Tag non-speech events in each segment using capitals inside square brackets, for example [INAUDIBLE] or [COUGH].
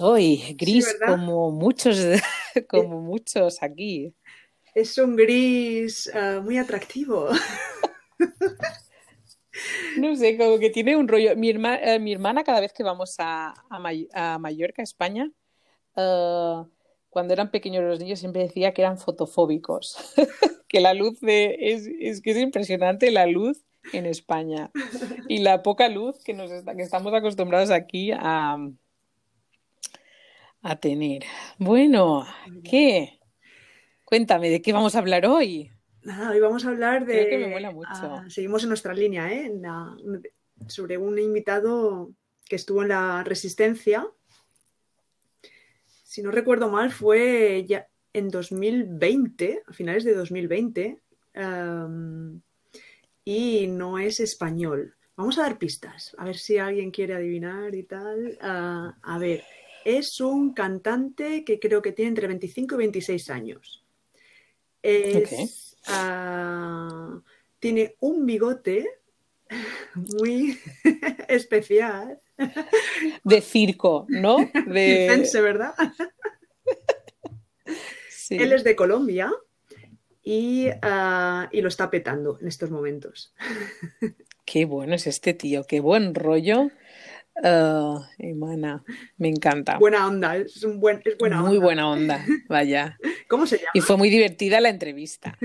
soy gris como muchos, [LAUGHS] como muchos aquí. Es un gris ah, muy atractivo. [LAUGHS] No sé, como que tiene un rollo. Mi, eh, mi hermana, cada vez que vamos a, a, Mallorca, España, eh, cuando eran pequeños los niños, siempre decía que eran fotofóbicos. [LAUGHS] que la luz de. Es, es, que es impresionante la luz en España. Y la poca luz que, nos que estamos acostumbrados aquí a, a tener. Bueno, ¿qué? Cuéntame, ¿de qué vamos a hablar hoy? Nada, hoy vamos a hablar de. Creo que me mola mucho. Ah, seguimos en nuestra línea, ¿eh? sobre un invitado que estuvo en la Resistencia. Si no recuerdo mal, fue ya en 2020, a finales de 2020, y no es español. Vamos a dar pistas, a ver si alguien quiere adivinar y tal. Ah, a ver, es un cantante que creo que tiene entre 25 y 26 años. Es, ah, tiene un bigote muy [LAUGHS] especial. De circo, ¿no? De... ¿verdad? Él es de Colombia y, ah, y, lo está petando en estos momentos. Qué bueno es este tío, qué buen rollo Uh, me encanta. Buena onda, es, un buen, es buena Muy buena onda, vaya. [LAUGHS] ¿Cómo se llama? Y fue muy divertida la entrevista.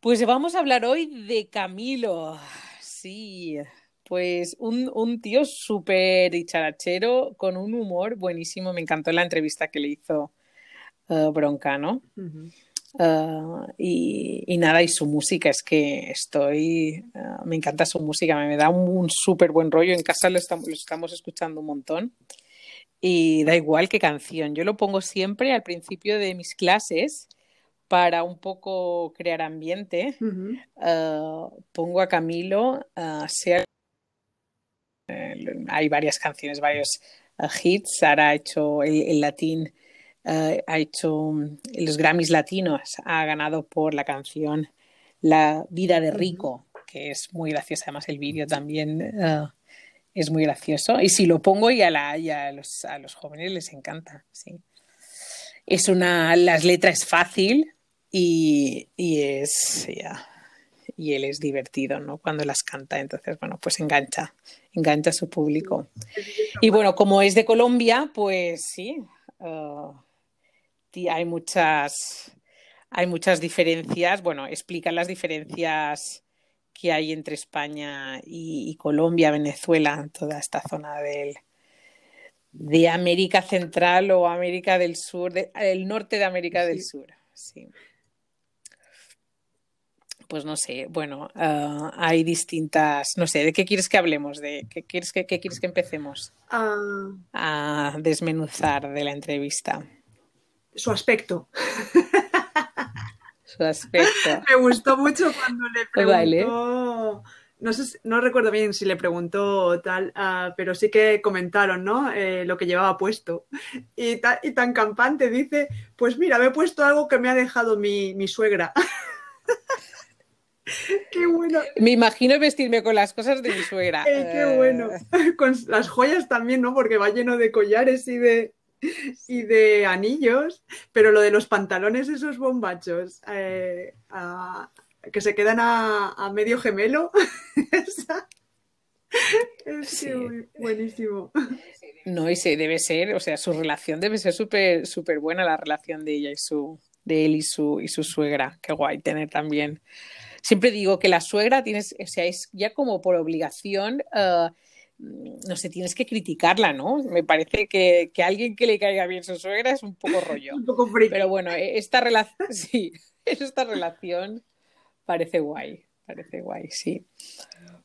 Pues vamos a hablar hoy de Camilo. Sí, pues un, un tío súper dicharachero, con un humor buenísimo. Me encantó la entrevista que le hizo uh, Broncano. Ah, y, nada, y su música, es que estoy, ah, me encanta su música, me, da un, súper buen rollo, en casa lo estamos, lo estamos escuchando un montón. Y da igual qué canción, yo lo pongo siempre al principio de mis clases para un poco crear ambiente, ah, pongo a Camilo, sea, hay varias canciones, varios hits, ahora ha hecho el latín eh, ha hecho mm, los Grammys latinos, ha ganado por la canción La vida de rico, que es muy graciosa, además el vídeo también eh, es muy gracioso. Y si lo pongo y a, la, a, los, a los jóvenes les encanta, sí. Es una, las letras es fácil y, y es, y él es divertido, ¿no? Cuando las canta, entonces, bueno, pues engancha, engancha a su público. Y bueno, como es de Colombia, pues sí, uh, hay muchas, hay muchas diferencias. Bueno, explica las diferencias que hay entre España y, Colombia, Venezuela, toda esta zona del, de América Central o América del Sur, el norte de América del Sur. Sí. Pues no sé, bueno, ah, hay distintas, no sé, ¿de qué quieres que hablemos? ¿De qué quieres que, qué quieres que empecemos ah. a desmenuzar de la entrevista? Su aspecto. [LAUGHS] Su aspecto. Me gustó mucho cuando le preguntó. No, sé, no recuerdo bien si le preguntó tal, ah, pero sí que comentaron, ¿no? Eh, lo que llevaba puesto. Y, y, tan campante dice, pues mira, me he puesto algo que me ha dejado mi, mi suegra. [LAUGHS] qué bueno. Me imagino vestirme con las cosas de mi suegra. Eh, qué bueno. [LAUGHS] Con las joyas también, ¿no? Porque va lleno de collares y de, y de anillos, pero lo de los pantalones, esos bombachos eh, que se quedan a, medio gemelo, [LAUGHS] es buenísimo. No, y se debe ser, o sea, su relación debe ser súper súper buena, la relación de ella y su, de él y su, y su suegra. Qué guay tener también. Siempre digo que la suegra tienes, o sea, es ya como por obligación. Uh, no sé, tienes que criticarla, ¿no? Me parece que, que alguien que le caiga bien su suegra es un poco rollo. [LAUGHS] un poco Pero bueno, e, esta relación, [LAUGHS] sí, esta relación parece guay, parece guay, sí.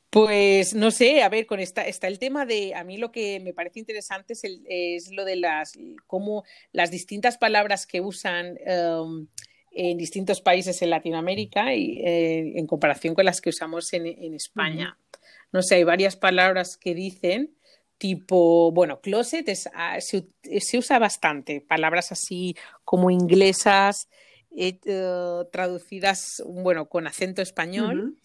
Pues no sé, a ver, con esta está el tema de, a mí lo que me parece interesante es, el, es lo de las, cómo las distintas palabras que usan um, en distintos países en Latinoamérica y eh, en comparación con las que usamos en, en España no sé, hay varias palabras que dicen, tipo, bueno, closet ah, se, usa bastante, palabras así como inglesas, eh, traducidas, bueno, con acento español.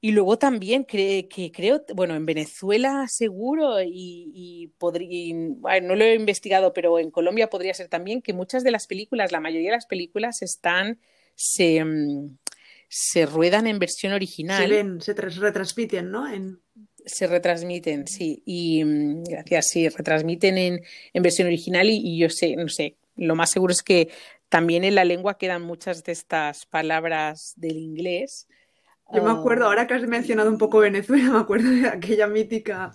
Y luego también que creo, bueno, en Venezuela seguro y, y, podría, no lo he investigado, pero en Colombia podría ser también que muchas de las películas, la mayoría de las películas están, se, mm, se ruedan en versión original. Se ven, se retransmiten, ¿no? En... Se retransmiten, sí. Y mm, gracias, sí, retransmiten en, en versión original y, y yo sé, no sé, lo más seguro es que también en la lengua quedan muchas de estas palabras del inglés yo me acuerdo, ahora que has mencionado un poco Venezuela, [LAUGHS] me acuerdo de aquella mítica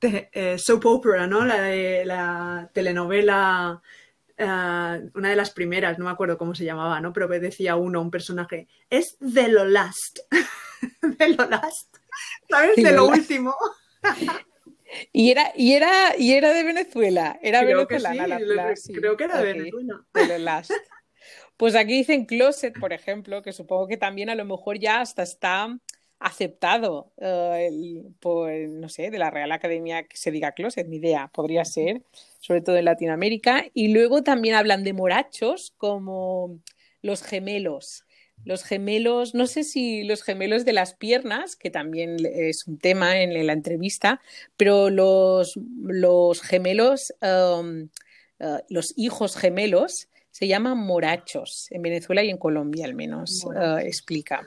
eh, soap opera, ¿no? La de la telenovela, eh, una de las primeras, no me acuerdo cómo se llamaba, ¿no? Pero decía uno, un personaje, es de lo last. [LAUGHS] de lo last. ¿Sabes? De lo último. [LAUGHS] Y era, y era, y era de Venezuela, era creo venezolana sí, Creo que era de Venezuela. De lo last. Pues aquí dicen closet, por ejemplo, que supongo que también a lo mejor ya hasta está aceptado, eh, pues, no sé, de la Real Academia que se diga closet, ni idea, podría ser, sobre todo en Latinoamérica. Y luego también hablan de morachos como los gemelos. Los gemelos, no sé si los gemelos de las piernas, que también es un tema en, la entrevista, pero los, los gemelos, um, uh, los hijos gemelos, se llaman morachos en Venezuela y en Colombia al menos, uh, explica.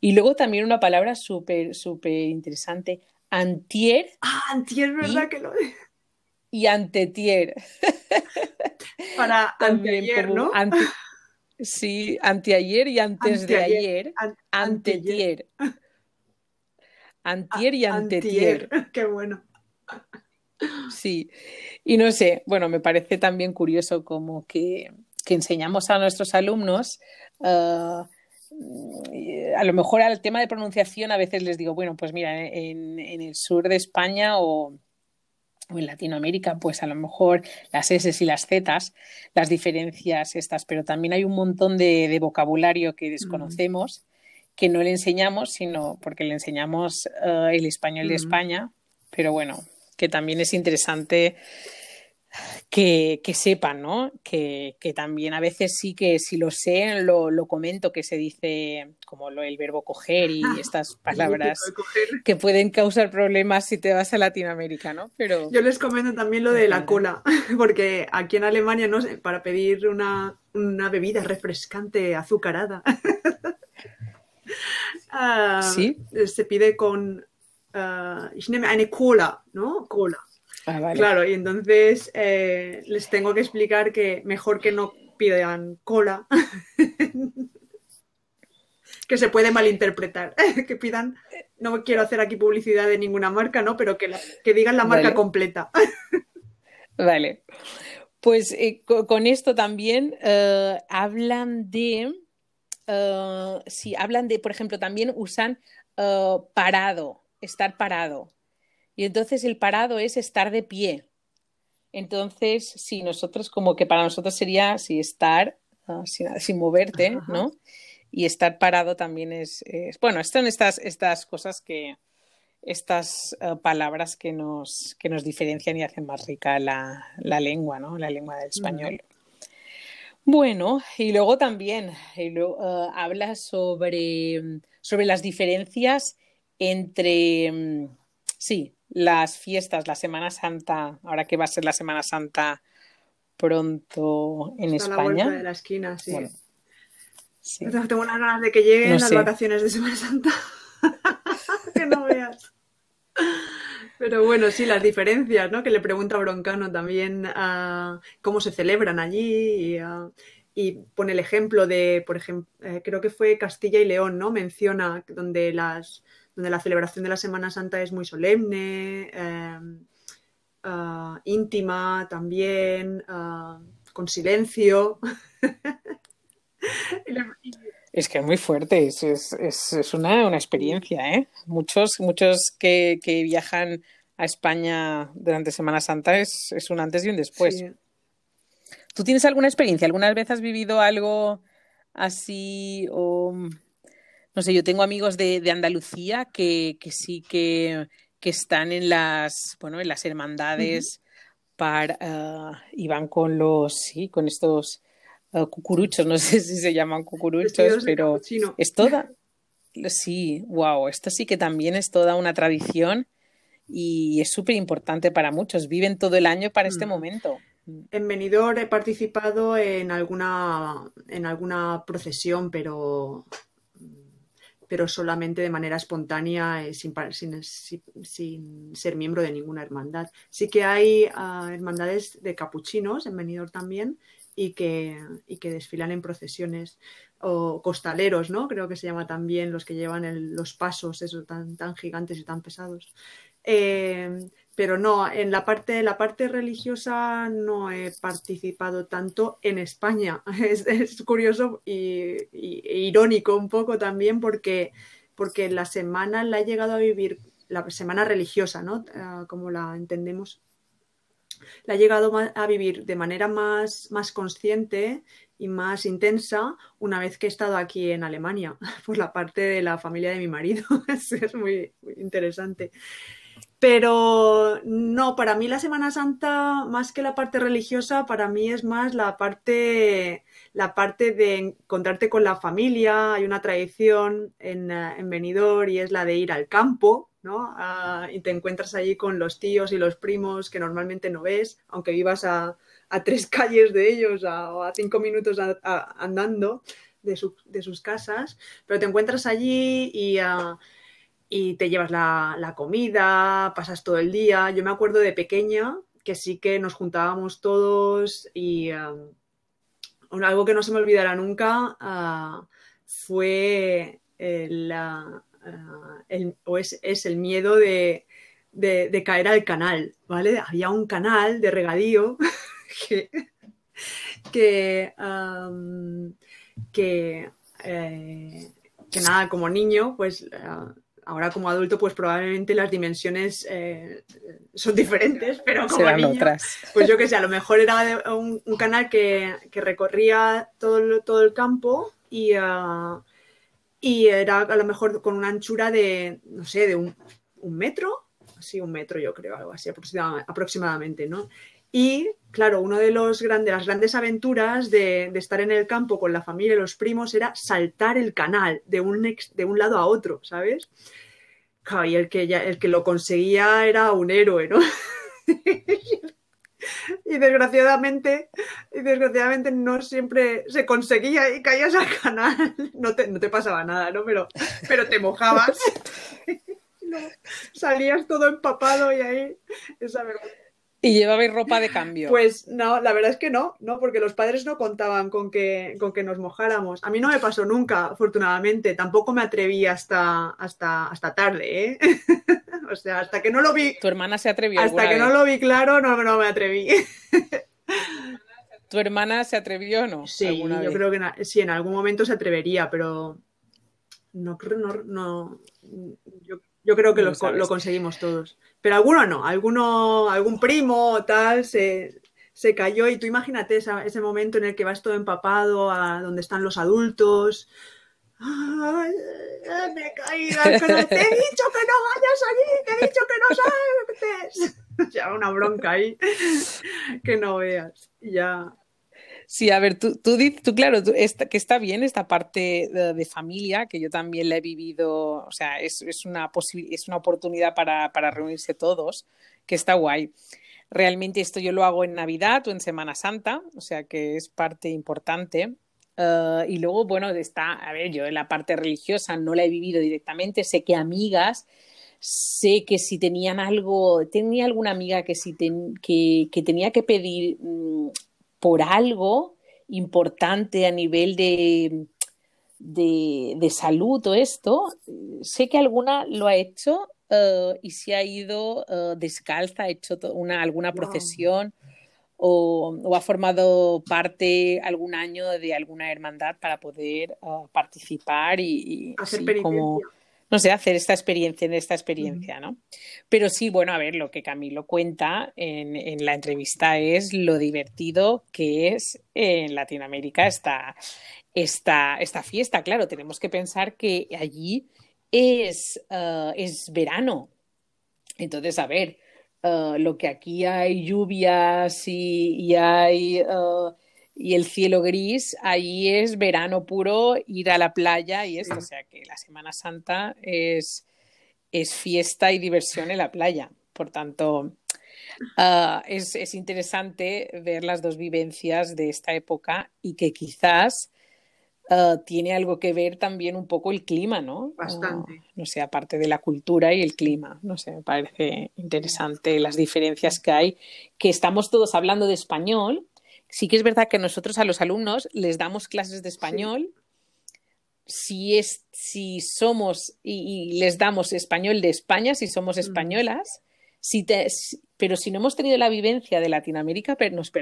Y luego también una palabra súper, súper interesante, antier. Ah, antier, ¿verdad que lo Y antetier. [LAUGHS] Para anteayer, ¿no? sí, anteayer y antes de ayer. antetier. Antier y antetier. antier. Qué bueno. Sí, y no sé, bueno, me parece también curioso como que, enseñamos a nuestros alumnos, uh, a lo mejor al tema de pronunciación a veces les digo, bueno, pues mira, en, el sur de España o, en Latinoamérica, pues a lo mejor las S y las Z, las diferencias estas, pero también hay un montón de, vocabulario que desconocemos, que no le enseñamos, sino porque le enseñamos uh, el español de España, pero bueno, que también es interesante que, sepan, ¿no? Que, también a veces sí que si lo sé, lo, comento, que se dice como lo, el verbo coger y [LAUGHS] estas palabras que pueden causar problemas si te vas a Latinoamérica, ¿no? Pero... Yo les comento también lo de la cola, [LAUGHS] porque aquí en Alemania, no sé, para pedir una, bebida refrescante azucarada. [LAUGHS] Ah, ¿Sí? Se pide con uh, ich nehme eine Cola, ¿no? Cola. Ah, claro, y entonces eh, les tengo que explicar que mejor que no pidan cola, [LAUGHS] que se puede malinterpretar, [LAUGHS] que pidan, no quiero hacer aquí publicidad de ninguna marca, ¿no? Pero que, que digan la marca completa. [LAUGHS] vale. Pues eh, con, esto también eh, hablan de, sí, hablan de, por ejemplo, también usan parado estar parado. Y entonces el parado es estar de pie. Entonces, sí, nosotros como que para nosotros sería si estar ah, sin, moverte, ¿no? Y estar parado también es, bueno, son estas, estas cosas que, estas ah, palabras que nos, que nos diferencian y hacen más rica la, lengua, ¿no? La lengua del español. Bueno, y luego también ah, habla sobre, sobre las diferencias entre, mm, sí, las fiestas, la Semana Santa, ahora que va a ser la Semana Santa pronto en España. A la de la esquina, sí. Tengo unas ganas de que lleguen las vacaciones de Semana Santa. [LAUGHS] que no veas. Pero bueno, sí, las diferencias, ¿no? Que le pregunta Broncano también cómo se celebran allí y, ah, y, pone el ejemplo de, por ejemplo, eh, creo que fue Castilla y León, ¿no? Menciona donde las donde la celebración de la Semana Santa es muy solemne, em, ah, íntima también, ah, con silencio. [LAUGHS] Es que es muy fuerte, es, es, una, experiencia, ¿eh? Muchos, muchos que, viajan a España durante Semana Santa es, un antes y un después. ¿Tú tienes alguna experiencia? ¿Alguna vez has vivido algo así o no sé, yo tengo amigos de, Andalucía que, sí que, están en las, bueno, en las hermandades para, ah, y van con los, sí, con estos ah, cucuruchos, no [LAUGHS] sé si se llaman cucuruchos, pero es toda, sí, wow, esto sí que también es toda una tradición y es súper importante para muchos. Viven todo el año para este mm. momento. En Benidorm he participado en alguna, en alguna procesión, pero, pero solamente de manera espontánea, eh, sin, sin, ser miembro de ninguna hermandad. Sí que hay ah, hermandades de capuchinos en Benidorm también y que, y que desfilan en procesiones o costaleros, ¿no? Creo que se llama también los que llevan los pasos esos tan, tan gigantes y tan pesados. Eh, pero no, en la parte, la parte religiosa no he participado tanto en España. [LAUGHS] Es, curioso y, irónico un poco también porque, porque la semana la he llegado a vivir, la semana religiosa, ¿no? Ah, como la entendemos, la he llegado a vivir de manera más, más consciente y más intensa una vez que he estado aquí en Alemania, [LAUGHS] por la parte de la familia de mi marido. [LAUGHS] es, muy interesante. Pero no, para mí la Semana Santa, más que la parte religiosa, para mí es más la parte, la parte de encontrarte con la familia. Hay una tradición en, eh, en Benidorm y es la de ir al campo, ¿no? Ah, y te encuentras allí con los tíos y los primos que normalmente no ves, aunque vivas a, tres [LAUGHS] calles de ellos o a cinco minutos andando de, de, sus casas, pero te encuentras allí y... Uh, y te llevas la, comida, pasas todo el día. Yo me acuerdo de pequeña que sí que nos juntábamos todos y um, algo que no se me olvidará nunca uh, fue el, uh, el o es, el miedo de, de, caer al canal, ¿vale? Había un canal de regadío [LAUGHS] que, que, que, eh, que, nada, como niño, pues Ahora como adulto, pues probablemente las dimensiones eh, son diferentes, [LAUGHS] pero como niño, [LAUGHS] pues yo que sé, a lo mejor era un, canal que, recorría todo el, todo el campo y, ah, y era a lo mejor con una anchura de, no sé, de un, metro, así un metro yo creo, algo así aproximadamente, ¿no? Y claro, una de los grandes, las grandes aventuras de, estar en el campo con la familia y los primos era saltar el canal de un, de un lado a otro, ¿sabes? y el que, ya, el que lo conseguía era un héroe, ¿no? [LAUGHS] y desgraciadamente, y desgraciadamente no siempre se conseguía y caías al canal. No te, no te pasaba nada, ¿no? Pero, pero te mojabas. [LAUGHS] [LAUGHS] salías todo empapado y ahí esa vergüenza. ¿Y llevabais ropa de cambio? Pues no, la verdad es que no, no, porque los padres no contaban con que, con que nos mojáramos. A mí no me pasó nunca, afortunadamente. Tampoco me atreví hasta, hasta, hasta tarde, ¿eh? [LAUGHS] o sea, hasta que no lo vi. ¿Tu hermana se atrevió? Hasta que no lo vi claro, no, no me atreví. ¿Tu hermana se atrevió o no? Sí, yo creo que sí, en algún momento se atrevería, pero no, no, no yo, yo creo que lo, lo conseguimos todos. Pero alguno no, alguno, algún primo o tal se, se cayó y tú imagínate ese momento en el que vas todo empapado a donde están los adultos. Ay, me he caído, te he dicho que no vayas allí, te he dicho que no saltes. [LAUGHS] Ya una bronca ahí [LAUGHS] que no veas. Ya, Sí, a ver, tú, tú, tú claro, que está bien esta parte de, familia, que yo también la he vivido, o sea, es, es una, es una oportunidad para, para reunirse todos, que está guay. Realmente esto yo lo hago en Navidad o en Semana Santa, o sea que es parte importante. Uh, y luego, bueno, está, a ver, yo en la parte religiosa no la he vivido directamente, sé que amigas, sé que si tenían algo, tenía alguna amiga que si ten, que, que, tenía que pedir mm, por algo importante a nivel de, de, salud o esto, sé que alguna lo ha hecho eh, y se ha ido uh, descalza, ha hecho una, alguna procesión o, ha formado parte algún año de alguna hermandad para poder uh, participar y, hacer como no sé, hacer esta experiencia en esta experiencia, ¿no? Pero sí, bueno, a ver, lo que Camilo cuenta en, en la entrevista es lo divertido que es en Latinoamérica esta, esta, esta fiesta. Claro, tenemos que pensar que allí es, uh, es verano. Entonces, a ver, uh, lo que aquí hay lluvias y, y hay uh, y el cielo gris, allí es verano puro, ir a la playa y esto, o sea que la Semana Santa es, es fiesta y diversión en la playa. Por tanto, ah, es, es, interesante ver las dos vivencias de esta época y que quizás uh, tiene algo que ver también un poco el clima, ¿no? Bastante. Uh, no sé, aparte de la cultura y el clima, no sé, me parece interesante las diferencias que hay, que estamos todos hablando de español. Sí que es verdad que nosotros a los alumnos les damos clases de español. Sí. Si, es, si somos y, y, les damos español de España, si somos españolas, si te, pero si no hemos tenido la vivencia de Latinoamérica, pero nos,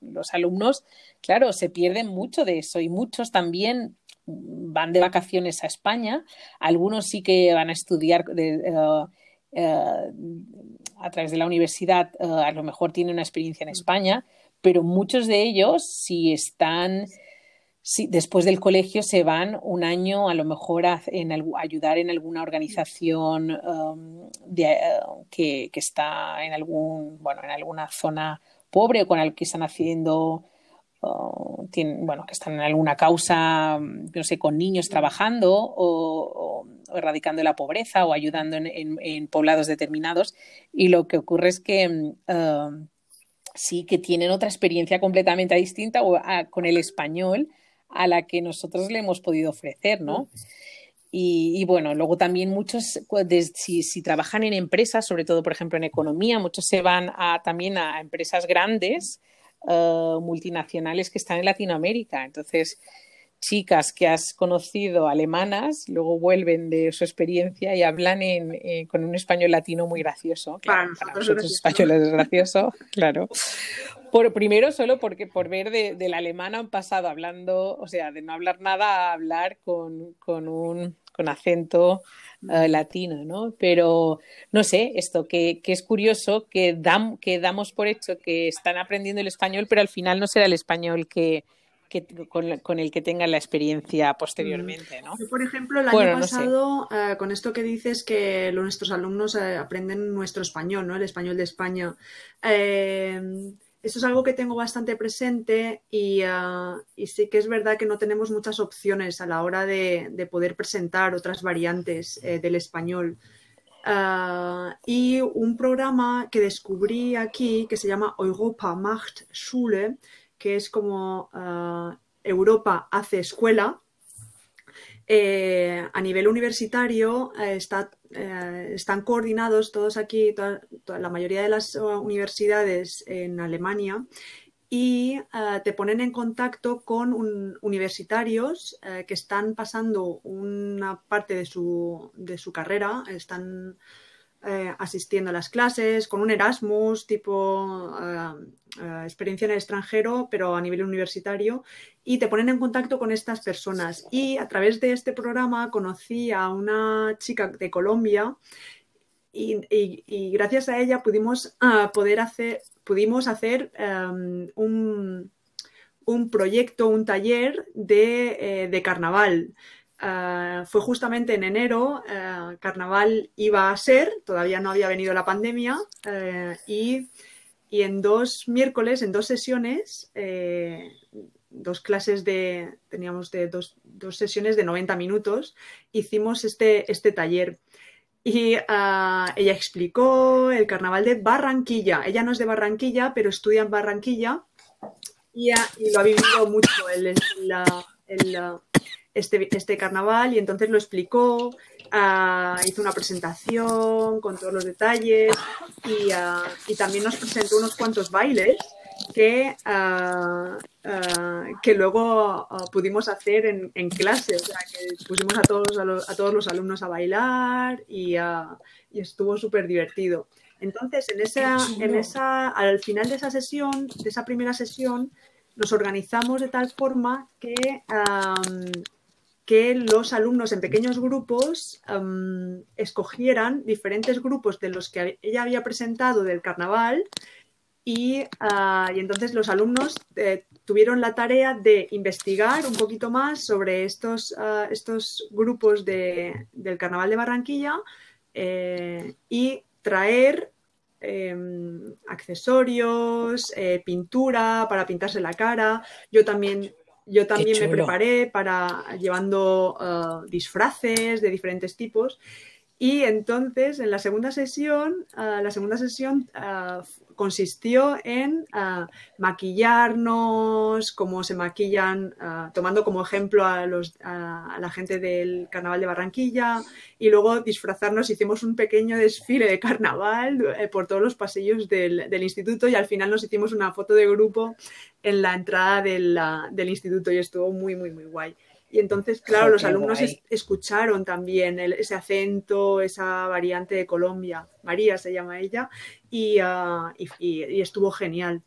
los alumnos, claro, se pierden mucho de eso y muchos también van de vacaciones a España, algunos sí que van a estudiar de, uh, uh, a través de la universidad, uh, a lo mejor tienen una experiencia en España, pero muchos de ellos, si están sí, después del colegio se van un año a lo mejor a, ayudar en alguna organización um, de, uh, que, que, está en algún bueno en alguna zona pobre o con el que están haciendo uh, tienen, bueno que están en alguna causa no sé con niños trabajando o, erradicando la pobreza o ayudando en, en, poblados determinados. Y lo que ocurre es que uh, sí que tienen otra experiencia completamente distinta o, con el español a la que nosotros le hemos podido ofrecer, ¿no? Y, y, bueno, luego también muchos, si, si, trabajan en empresas, sobre todo, por ejemplo, en economía, muchos se van a, también a empresas grandes, uh, multinacionales que están en Latinoamérica. Entonces, chicas que has conocido alemanas, luego vuelven de su experiencia y hablan en, eh, con un español latino muy gracioso. Claro, para, para nosotros españoles es gracioso, [LAUGHS] claro. Por, primero, solo porque por ver de, de, la alemana han pasado hablando, o sea, de no hablar nada a hablar con, con un con acento uh, latino, ¿no? Pero no sé, esto que, que es curioso, que, dam, que damos por hecho que están aprendiendo el español, pero al final no será el español que, que, con, con, el que tengan la experiencia posteriormente, ¿no? Yo, por ejemplo, el bueno, año pasado, no sé. uh, con esto que dices que nuestros alumnos uh, aprenden nuestro español, ¿no? El español de España. Eh, esto es algo que tengo bastante presente y, uh, y, sí que es verdad que no tenemos muchas opciones a la hora de, de poder presentar otras variantes eh, del español. Uh, y un programa que descubrí aquí que se llama Europa macht Schule, que es como uh, Europa hace escuela, eh, a nivel universitario eh, eh, están coordinados todos aquí, la mayoría de las universidades en Alemania y uh, te ponen en contacto con un, universitarios que están pasando una parte de su, de su carrera, están eh, asistiendo a las clases, con un Erasmus, tipo uh, uh, experiencia en el extranjero, pero a nivel universitario, y te ponen en contacto con estas personas. Y a través de este programa conocí a una chica de Colombia y, gracias a ella pudimos uh, poder hacer, pudimos hacer um, un, un, proyecto, un taller de, eh, de carnaval. Uh, fue justamente en enero, uh, carnaval iba a ser, todavía no había venido la pandemia, uh, y, y, en dos miércoles, en dos sesiones, eh, dos clases de, teníamos de dos, dos, sesiones de 90 minutos, hicimos este, este taller. Y ella explicó el carnaval de Barranquilla. Ella no es de Barranquilla, pero estudia en Barranquilla y, y lo ha vivido mucho. El, este, este carnaval y entonces lo explicó, uh, hizo una presentación con todos los detalles y, uh, y, también nos presentó unos cuantos bailes que, uh, que luego pudimos hacer en, en, clase, o sea, que pusimos a todos, a, los, a todos los alumnos a bailar y, y estuvo súper divertido. Entonces, en esa, en esa, al final de esa sesión, de esa primera sesión, nos organizamos de tal forma que um, que los alumnos en pequeños grupos escogieran diferentes grupos de los que ella había presentado del carnaval y, uh, y entonces los alumnos eh, tuvieron la tarea de investigar un poquito más sobre estos, uh, estos grupos de, del carnaval de Barranquilla eh, y traer em, accesorios, eh, pintura para pintarse la cara. Yo también, yo también me preparé para llevando eh, disfraces de diferentes tipos. Y entonces, en la segunda sesión, uh, la segunda sesión uh, consistió en uh, maquillarnos, cómo se maquillan, tomando como ejemplo a, los, a, la gente del Carnaval de Barranquilla, y luego disfrazarnos, hicimos un pequeño desfile de carnaval eh, por todos los pasillos del, del, instituto y al final nos hicimos una foto de grupo en la entrada del, del instituto y estuvo muy, muy, muy guay. Y entonces, claro, los alumnos es, escucharon también el, ese acento, esa variante de Colombia. María se llama ella, y, uh, y, y, estuvo genial.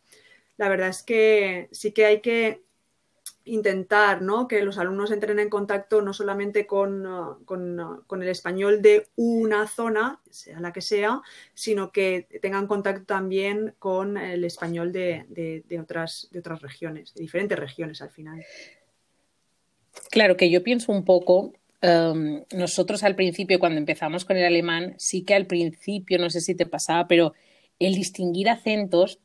La verdad es que sí que hay que intentar ¿no? que los alumnos entren en contacto no solamente con, con, uh, con, el español de una zona, sea la que sea, sino que tengan contacto también con el español de, de, de otras, de otras regiones, de diferentes regiones al final. Claro que yo pienso un poco, um, nosotros al principio, cuando empezamos con el alemán, sí que al principio, no sé si te pasaba, pero el distinguir acentos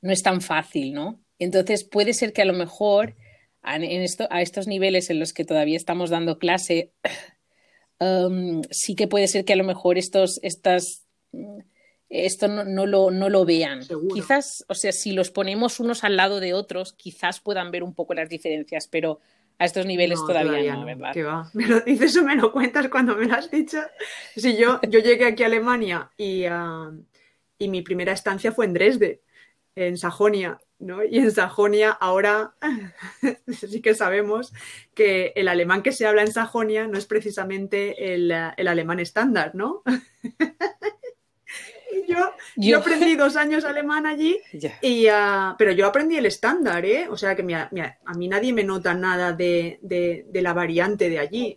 no es tan fácil, ¿no? Entonces puede ser que a lo mejor en esto, a estos niveles en los que todavía estamos dando clase, um, [COUGHS] sí que puede ser que a lo mejor estos, estas, esto no, no, lo, no lo vean. Seguro. Quizás, o sea, si los ponemos unos al lado de otros, quizás puedan ver un poco las diferencias, pero a estos niveles no, todavía, todavía, no, ¿verdad? ¿Qué va? [LAUGHS] Me lo dices o me lo cuentas cuando me lo has dicho. Si yo, yo llegué aquí a Alemania y, uh, y mi primera estancia fue en Dresde, en Sajonia, ¿no? Y en Sajonia ahora [LAUGHS] sí que sabemos que el alemán que se habla en Sajonia no es precisamente el, el alemán estándar, ¿no? [LAUGHS] Yo, yo, yo, aprendí dos años alemán allí, yeah. y, uh, pero yo aprendí el estándar, ¿eh? O sea que mi, mi, a mí nadie me nota nada de, de, de la variante de allí.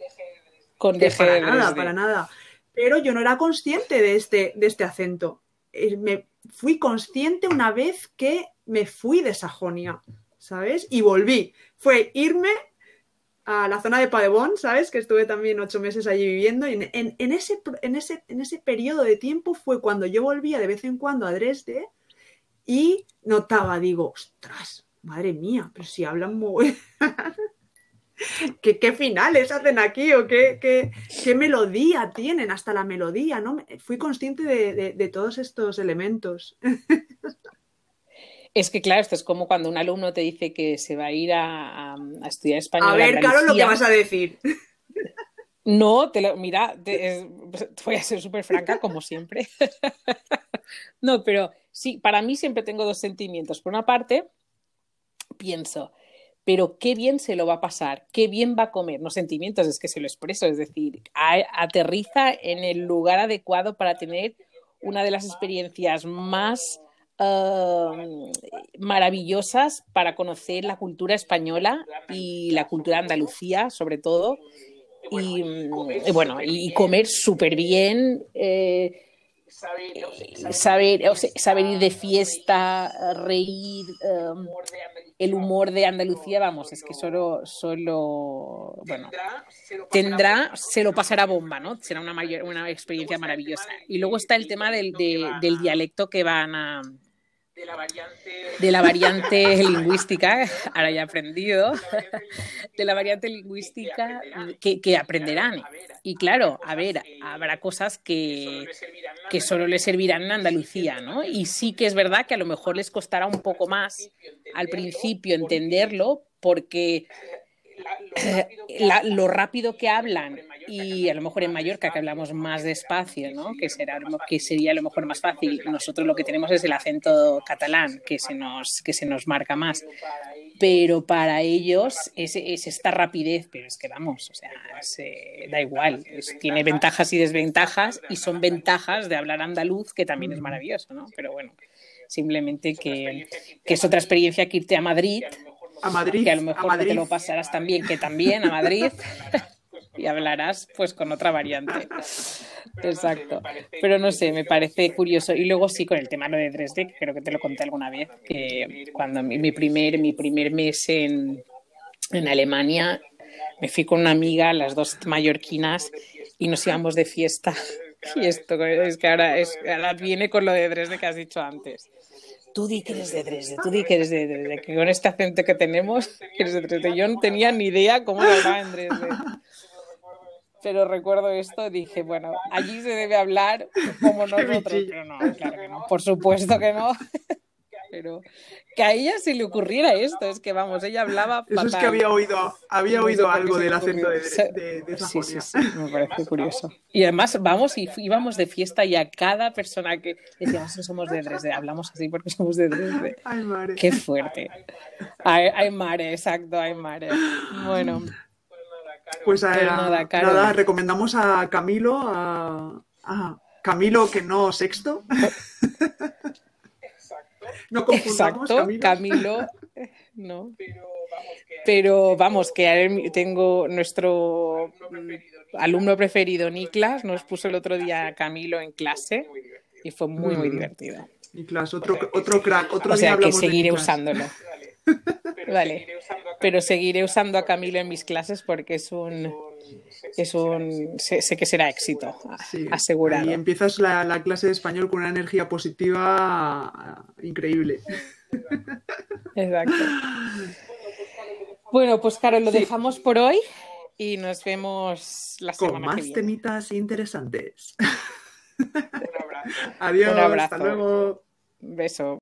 Con de para nada, para nada. Pero yo no era consciente de este, de este acento. Eh, me fui consciente una vez que me fui de Sajonia, ¿sabes? Y volví. Fue irme a la zona de Padebón, ¿sabes? Que estuve también ocho meses allí viviendo. Y en, ese, en, ese, en ese periodo de tiempo fue cuando yo volvía de vez en cuando a Dresde y notaba, digo, ostras, madre mía, pero si hablan muy... [LAUGHS] ¿Qué, ¿Qué, finales hacen aquí o qué, qué, qué, melodía tienen, hasta la melodía, ¿no? Fui consciente de, de, de todos estos elementos. [LAUGHS] Es que, claro, esto es como cuando un alumno te dice que se va a ir a, a, a estudiar español. A ver, claro, lo que vas a decir. No, te lo, mira, te, es, [LAUGHS] voy a ser súper franca, como siempre. [LAUGHS] no, pero sí, para mí siempre tengo dos sentimientos. Por una parte, pienso, pero qué bien se lo va a pasar, qué bien va a comer. No sentimientos, es que se lo expreso, es decir, a, aterriza en el lugar adecuado para tener una de las experiencias más Maravillosas para conocer la cultura española y la cultura andalucía, sobre todo. Y, y bueno, y comer súper bien. Eh, saber, o sea, saber ir de fiesta, reír, um, el humor de Andalucía, vamos, es que solo, solo, bueno, tendrá, se lo pasará bomba, ¿no? Será una, mayor, una experiencia maravillosa. Y luego está el tema del, de, del dialecto que van a, de la variante, de la variante lingüística, ahora ya he aprendido, de la variante lingüística que, que, aprenderán. Y claro, a ver, habrá cosas que, que solo les servirán en Andalucía, ¿no? Y sí que es verdad que a lo mejor les costará un poco más al principio entenderlo, porque la, lo rápido que hablan y a lo mejor en Mallorca que hablamos más despacio, ¿no? que, será, que sería a lo mejor más fácil. Nosotros lo que tenemos es el acento catalán que se nos, que se nos marca más. Pero para ellos es, es esta rapidez, pero es que vamos, o sea, se, da igual, es, tiene ventajas y desventajas y son ventajas de hablar andaluz que también es maravilloso, ¿no? Pero bueno, simplemente que, que es otra experiencia que irte a Madrid a Madrid, que a lo mejor a Madrid. te lo pasarás también, que también a Madrid, [LAUGHS] y hablarás pues con otra variante. Exacto. Pero no sé, me parece curioso. Y luego sí, con el tema de Dresde, que creo que te lo conté alguna vez, que cuando mi, mi primer, mi primer mes en, en Alemania, me fui con una amiga, las dos mallorquinas, y nos íbamos de fiesta [LAUGHS] Y esto es que ahora, es, ahora viene con lo de Dresde que has dicho antes. Tú di que eres de Dresde, tú di que eres de Dresde, que con este acento que tenemos, que eres de Dresde. Yo no tenía ni idea cómo hablaba en Dresde. Pero recuerdo esto, dije, bueno, allí se debe hablar como [LAUGHS] nosotros, pero no, claro que no, por supuesto que no. [LAUGHS] Pero que a ella se le ocurriera esto, es que vamos, ella hablaba Eso es que fatal. había oído, había No oído algo del acento de, de, de Sí, sí, sí, me parece curioso. Y además vamos y íbamos de fiesta y a cada persona que decíamos que somos de Dresde, hablamos así porque somos de Dresde. Ay, madre. Qué fuerte. Hay, hay mare, exacto, hay mare. Bueno, Pues Pero nada, nada, recomendamos a Camilo, a, a Camilo que no sexto. no confundamos exacto, Camilo. Camilo, [LAUGHS] no. Pero vamos, que a él- tengo nuestro mm, alumno preferido, Niklas, nos puso el otro día a Camilo en clase y fue muy, muy Mm. divertido. Niklas, otro, otro crack. Otro O día sea que seguiré Niklas. Usándolo. Vale, pero seguiré usando a Camilo en mis clases porque es un, es un, sé, sé que será éxito, Sí, asegurado. Y empiezas la, la clase de español con una energía positiva increíble. [LAUGHS] Exacto. Bueno, pues Carol, lo Sí. dejamos por hoy y nos vemos la Con semana que más viene. temitas interesantes. Un abrazo. [LAUGHS] Adiós, Un abrazo. hasta luego. Beso.